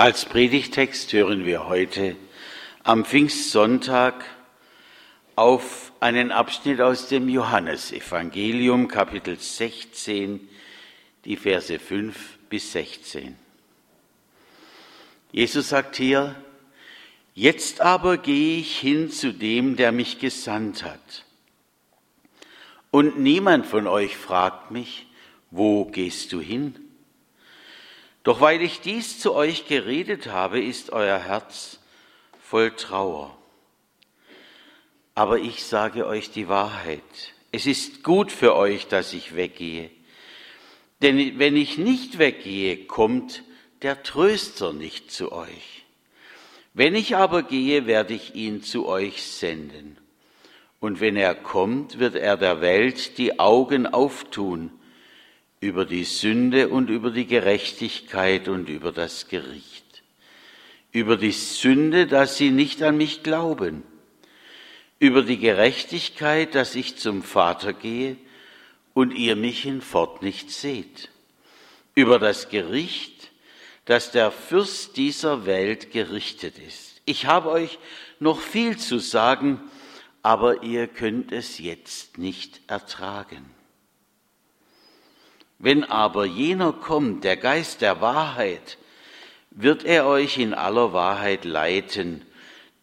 Als Predigtext hören wir heute am Pfingstsonntag auf einen Abschnitt aus dem Johannesevangelium, Kapitel 16, die Verse 5 bis 16. Jesus sagt hier, Jetzt aber gehe ich hin zu dem, der mich gesandt hat. Und niemand von euch fragt mich, wo gehst du hin? Doch weil ich dies zu euch geredet habe, ist euer Herz voll Trauer. Aber ich sage euch die Wahrheit. Es ist gut für euch, dass ich weggehe. Denn wenn ich nicht weggehe, kommt der Tröster nicht zu euch. Wenn ich aber gehe, werde ich ihn zu euch senden. Und wenn er kommt, wird er der Welt die Augen auftun über die Sünde und über die Gerechtigkeit und über das Gericht. Über die Sünde, dass sie nicht an mich glauben. Über die Gerechtigkeit, dass ich zum Vater gehe und ihr mich hinfort nicht seht. Über das Gericht, dass der Fürst dieser Welt gerichtet ist. Ich habe euch noch viel zu sagen, aber ihr könnt es jetzt nicht ertragen. Wenn aber jener kommt, der Geist der Wahrheit, wird er euch in aller Wahrheit leiten,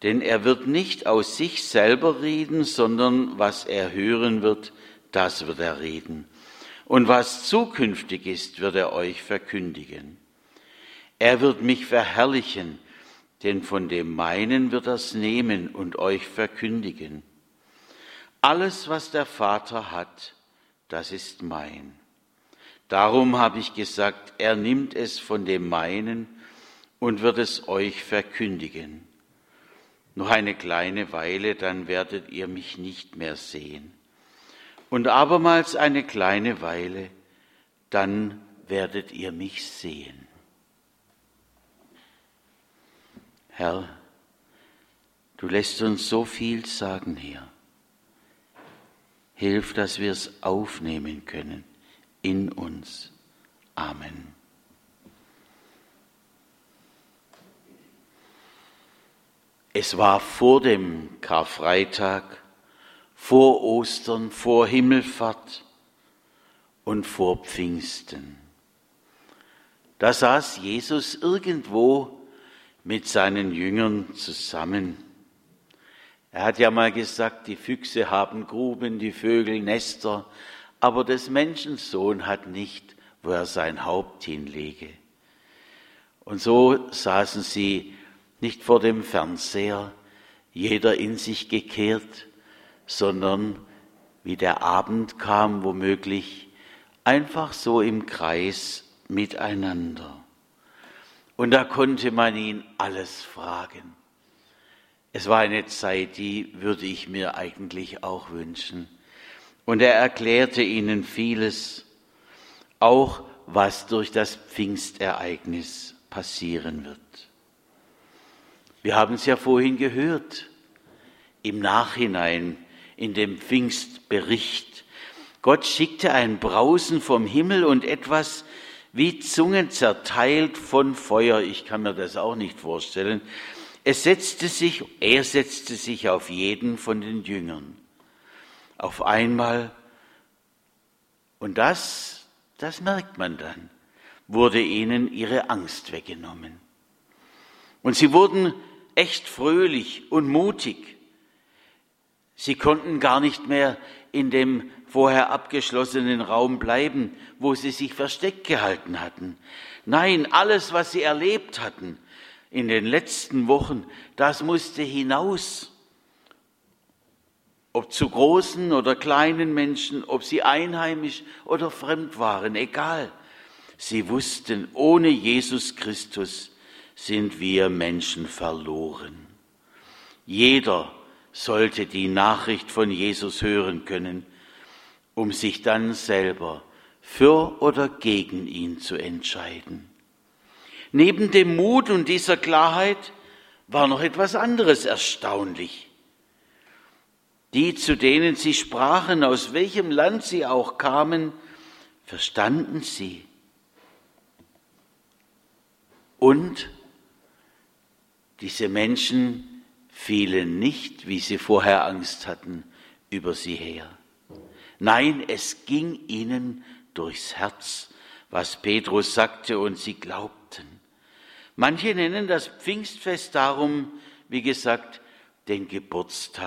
denn er wird nicht aus sich selber reden, sondern was er hören wird, das wird er reden. Und was zukünftig ist, wird er euch verkündigen. Er wird mich verherrlichen, denn von dem meinen wird er's nehmen und euch verkündigen. Alles, was der Vater hat, das ist mein. Darum habe ich gesagt, er nimmt es von dem meinen und wird es euch verkündigen. Noch eine kleine Weile, dann werdet ihr mich nicht mehr sehen. Und abermals eine kleine Weile, dann werdet ihr mich sehen. Herr, du lässt uns so viel sagen hier. Hilf, dass wir es aufnehmen können in uns. Amen. Es war vor dem Karfreitag, vor Ostern, vor Himmelfahrt und vor Pfingsten. Da saß Jesus irgendwo mit seinen Jüngern zusammen. Er hat ja mal gesagt, die Füchse haben Gruben, die Vögel Nester, aber des Menschensohn hat nicht, wo er sein Haupt hinlege. Und so saßen sie nicht vor dem Fernseher, jeder in sich gekehrt, sondern wie der Abend kam, womöglich einfach so im Kreis miteinander. Und da konnte man ihn alles fragen. Es war eine Zeit, die würde ich mir eigentlich auch wünschen und er erklärte ihnen vieles, auch was durch das Pfingstereignis passieren wird. Wir haben es ja vorhin gehört, im Nachhinein in dem Pfingstbericht. Gott schickte ein Brausen vom Himmel und etwas wie Zungen zerteilt von Feuer. Ich kann mir das auch nicht vorstellen. Es setzte sich, er setzte sich auf jeden von den Jüngern auf einmal, und das, das merkt man dann, wurde ihnen ihre Angst weggenommen. Und sie wurden echt fröhlich und mutig. Sie konnten gar nicht mehr in dem vorher abgeschlossenen Raum bleiben, wo sie sich versteckt gehalten hatten. Nein, alles, was sie erlebt hatten in den letzten Wochen, das musste hinaus ob zu großen oder kleinen Menschen, ob sie einheimisch oder fremd waren, egal. Sie wussten, ohne Jesus Christus sind wir Menschen verloren. Jeder sollte die Nachricht von Jesus hören können, um sich dann selber für oder gegen ihn zu entscheiden. Neben dem Mut und dieser Klarheit war noch etwas anderes erstaunlich. Die, zu denen sie sprachen, aus welchem Land sie auch kamen, verstanden sie und Diese Menschen fielen nicht, wie sie vorher Angst hatten, über sie her. Nein, es ging ihnen durchs Herz, was Petrus sagte, und sie glaubten. Manche nennen das Pfingstfest darum, wie gesagt, den Geburtstag